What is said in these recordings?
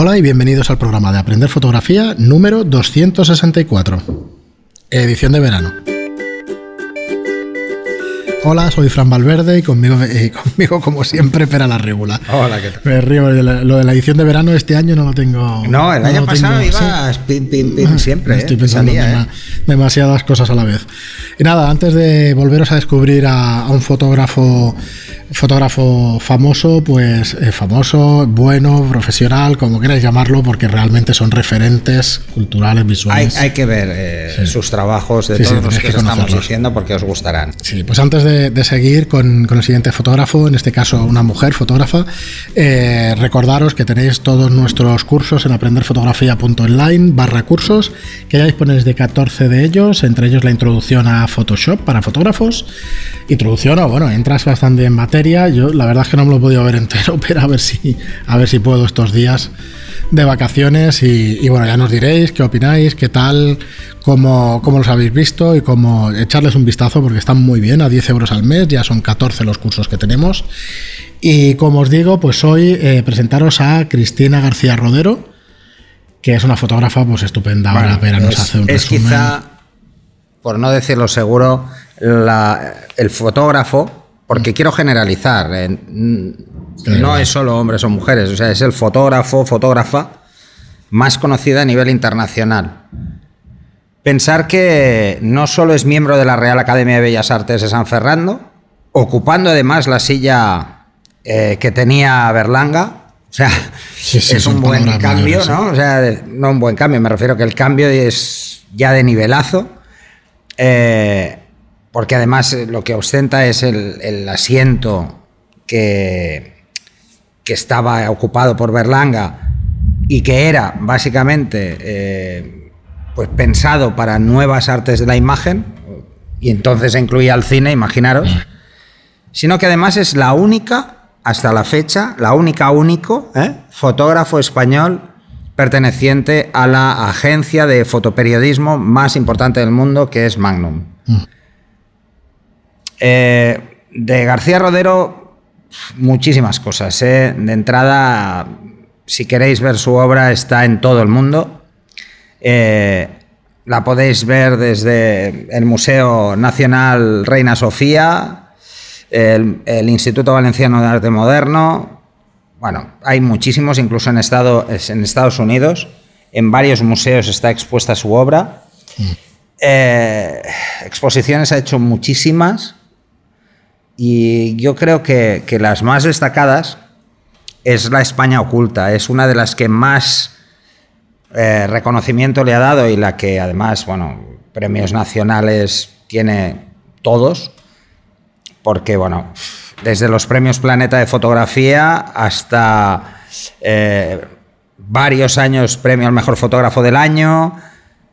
Hola y bienvenidos al programa de Aprender Fotografía número 264, edición de verano. Hola, soy Fran Valverde y conmigo, eh, conmigo como siempre, Pera la Regula. Hola, ¿qué tal? Me río, lo de la edición de verano este año no lo tengo. No, el año pasado tengo, sí. ibas pim, pim, pim, siempre. Estoy ¿eh? pensando Salía, en ¿eh? dema- demasiadas cosas a la vez. Y nada, antes de volveros a descubrir a, a un fotógrafo fotógrafo famoso, pues eh, famoso, bueno, profesional, como queráis llamarlo, porque realmente son referentes culturales, visuales. hay que ver sus trabajos de Sí, sí, todos los que, que os estamos diciendo porque os gustarán. Sí, pues antes de, de seguir con, el siguiente fotógrafo, en este caso una mujer fotógrafa, eh, recordaros que tenéis todos nuestros cursos en aprenderfotografía.online barra cursos, que ya disponéis de 14 de ellos, entre ellos la introducción a Photoshop para fotógrafos. Introducción, o bueno, entras bastante en materia. Yo la verdad es que no me lo he podido ver entero, pero a ver si, a ver si puedo estos días de vacaciones y, y bueno, ya nos diréis qué opináis, qué tal, cómo, cómo los habéis visto y cómo echarles un vistazo porque están muy bien, a 10 euros al mes, ya son 14 los cursos que tenemos. Y como os digo, pues hoy eh, presentaros a Cristina García Rodero, que es una fotógrafa pues estupenda. Ahora Bueno, Pera nos es, hace un es resumen. quizá, por no decirlo seguro, la- el fotógrafo, porque quiero generalizar, eh, Claro. no es solo hombres o mujeres, o sea, es el fotógrafo, fotógrafa más conocida a nivel internacional. Pensar que no solo es miembro de la Real Academia de Bellas Artes de San Fernando, ocupando además la silla eh, que tenía Berlanga, o sea, Sí, sí, es un buen cambio, ¿no? O sea, no un buen cambio, me refiero que el cambio es ya de nivelazo, eh, porque además lo que ostenta es el, el asiento que, que estaba ocupado por Berlanga y que era básicamente eh, pues pensado para nuevas artes de la imagen, y entonces incluía el cine, imaginaros, sino que además es la única, hasta la fecha, la única único ¿eh? fotógrafo español perteneciente a la agencia de fotoperiodismo más importante del mundo, que es Magnum. Eh, de García Rodero, muchísimas cosas. ¿eh? De entrada, si queréis ver su obra, está en todo el mundo. Eh, la podéis ver desde el Museo Nacional Reina Sofía, el, Instituto Valenciano de Arte Moderno. Bueno, hay muchísimos, incluso en Estados Unidos. En varios museos está expuesta su obra. Eh, exposiciones ha hecho muchísimas. Y yo creo que, que las más destacadas es la España oculta. Es una de las que más eh, reconocimiento le ha dado y la que además, bueno, premios nacionales tiene todos, porque, bueno, desde los premios Planeta de Fotografía hasta eh, varios años premio al mejor fotógrafo del año,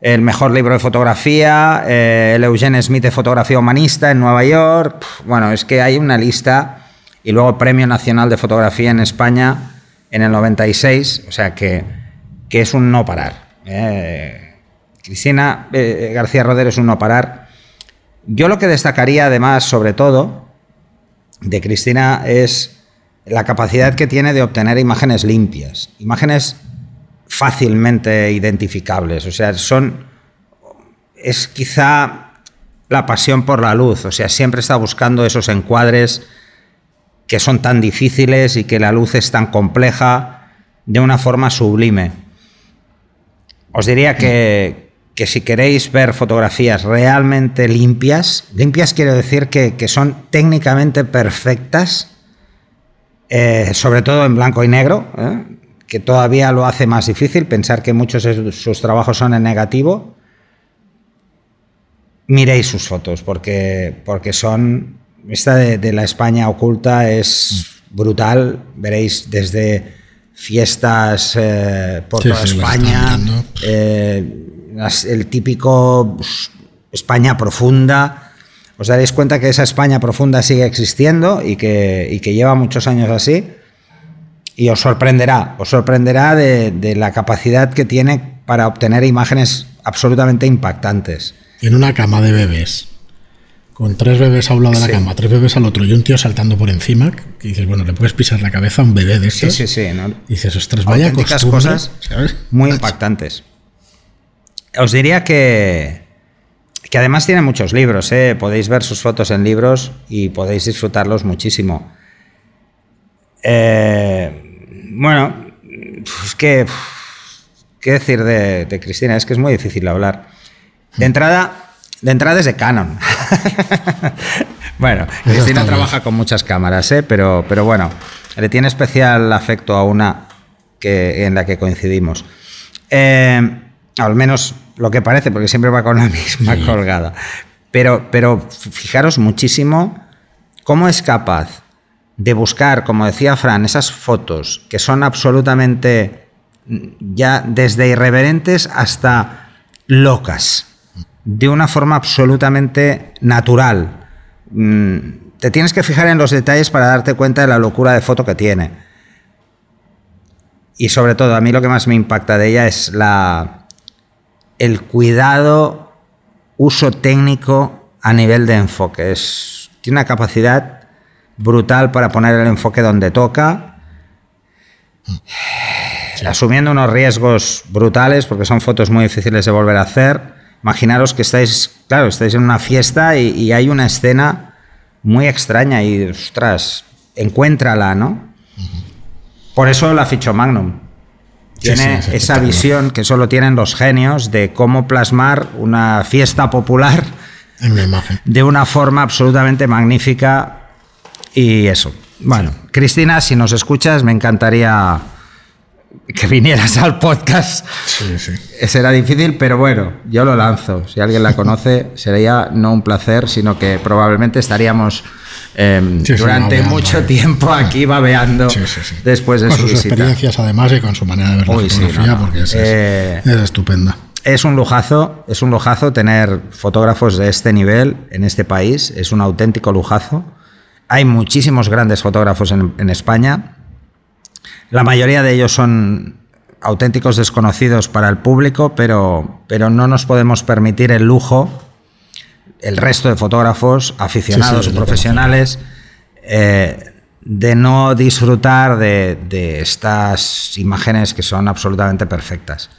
el mejor libro de fotografía, eh, el Eugene Smith de fotografía humanista en Nueva York. Bueno, es que hay una lista y luego Premio Nacional de Fotografía en España en el 96, o sea que, que es un no parar. Eh, Cristina eh, García Rodero es un no parar. Yo lo que destacaría además, sobre todo, de Cristina es la capacidad que tiene de obtener imágenes limpias, imágenes fácilmente identificables. O sea, son. Es quizá la pasión por la luz. O sea, siempre está buscando esos encuadres que son tan difíciles y que la luz es tan compleja de una forma sublime. Os diría que, que si queréis ver fotografías realmente limpias, limpias quiero decir que, que son técnicamente perfectas, eh, sobre todo en blanco y negro, ¿eh? que todavía lo hace más difícil pensar que muchos de sus trabajos son en negativo. Miréis sus fotos porque, porque son... Esta de, de la España oculta es brutal, veréis desde fiestas eh, por Sí, toda sí, España, eh, las- el típico pues, España profunda. Os daréis cuenta que esa España profunda sigue existiendo y que, y que lleva muchos años así. Y os sorprenderá, os sorprenderá de, de la capacidad que tiene para obtener imágenes absolutamente impactantes. En una cama de bebés. Con tres bebés a un lado de la cama, tres bebés al otro y un tío saltando por encima, que dices, bueno, le puedes pisar la cabeza a un bebé de estos. Sí, sí, sí. ¿no? Y dices, ostras, vaya cosas muy impactantes. Os diría que, que además tiene muchos libros, ¿eh? podéis ver sus fotos en libros y podéis disfrutarlos muchísimo. Eh, bueno, es que, ¿qué decir de, de Cristina? Es que es muy difícil hablar. De entrada, de entrada es de Canon. bueno, Cristina trabaja con muchas cámaras, ¿eh? pero, pero bueno, le tiene especial afecto a una que, en la que coincidimos. Eh, al menos lo que parece, porque siempre va con la misma colgada. Pero, pero fijaros muchísimo cómo es capaz de buscar, como decía Fran, esas fotos que son absolutamente ya desde irreverentes hasta locas de una forma absolutamente natural. Mm, te tienes que fijar en los detalles para darte cuenta de la locura de foto que tiene. Y sobre todo, a mí lo que más me impacta de ella es la, el cuidado, uso técnico a nivel de enfoque. Es, tiene una capacidad brutal para poner el enfoque donde toca, asumiendo unos riesgos brutales, porque son fotos muy difíciles de volver a hacer imaginaros que estáis, claro, estáis en una fiesta y, hay una escena muy extraña y, ostras, encuéntrala, ¿no? Por eso la fichó Magnum. Tiene esa visión que solo tienen los genios de cómo plasmar una fiesta popular en imagen. de una forma absolutamente magnífica y eso. Bueno, Cristina, si nos escuchas, me encantaría que vinieras al podcast. Sí, sí. Será difícil, pero bueno, yo lo lanzo. Si alguien la conoce, sería no un placer, sino que probablemente estaríamos em, durante mucho tiempo aquí babeando después de con sus experiencias además y con su manera de ver la fotografía, porque eh, es, estupenda. Es un lujazo, es un lujazo tener fotógrafos de este nivel en este país, es un auténtico lujazo. Hay muchísimos grandes fotógrafos en España, la mayoría de ellos son auténticos desconocidos para el público, pero, pero no nos podemos permitir el lujo, el resto de fotógrafos, aficionados o profesionales, eh, de no disfrutar de, estas imágenes que son absolutamente perfectas.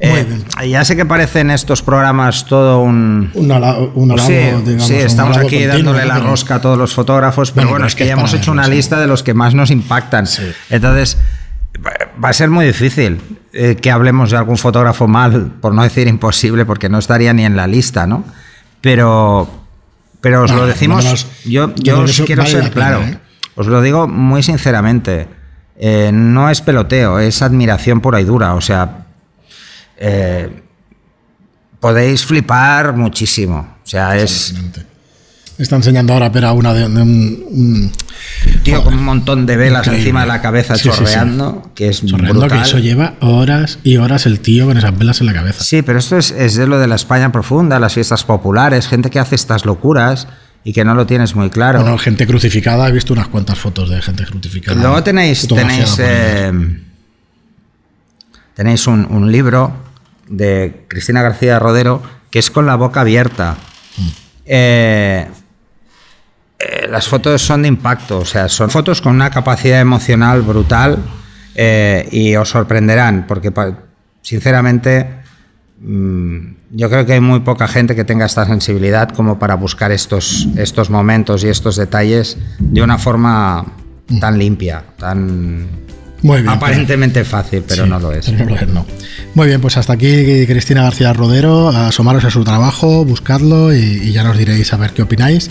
Eh, ya sé que parecen estos programas todo un... Un, sí, sí, estamos aquí dándole la rosca a todos los fotógrafos, pero bueno, es que, ya hemos hecho una lista de los que más nos impactan. Entonces, va a ser muy difícil eh, que hablemos de algún fotógrafo mal, por no decir imposible, porque no estaría ni en la lista, ¿no? Pero, pero os lo decimos, yo, yo os quiero ser claro, ¿eh? os lo digo muy sinceramente, no es peloteo, es admiración pura y dura, o sea eh, podéis flipar muchísimo. O sea, es. está enseñando ahora a una de, un, tío con un montón de velas encima de la cabeza chorreando, que es chorreando que eso lleva horas y horas el tío con esas velas en la cabeza. Sí, pero esto es, es de lo de la España profunda, las fiestas populares, gente que hace estas locuras y que no lo tienes muy claro. Bueno, gente crucificada, he visto unas cuantas fotos de gente crucificada. Luego tenéis, tenéis, eh, tenéis un, un libro de Cristina García Rodero, que es con la boca abierta. Eh, eh, las fotos son de impacto, o sea, son fotos con una capacidad emocional brutal eh, y os sorprenderán, porque sinceramente mm, yo creo que hay muy poca gente que tenga esta sensibilidad como para buscar estos, estos momentos y estos detalles de una forma tan limpia, tan muy bien. Aparentemente fácil, pero no lo es. Muy bien, pues hasta aquí Cristina García Rodero. Asomaros a su trabajo, buscadlo y, ya nos diréis a ver qué opináis.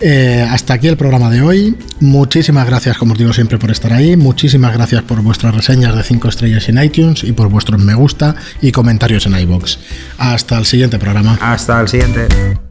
Eh, hasta aquí el programa de hoy. Muchísimas gracias, como os digo siempre, por estar ahí. Muchísimas gracias por vuestras reseñas de 5 estrellas en iTunes y por vuestros me gusta y comentarios en iBox. Hasta el siguiente programa. Hasta el siguiente.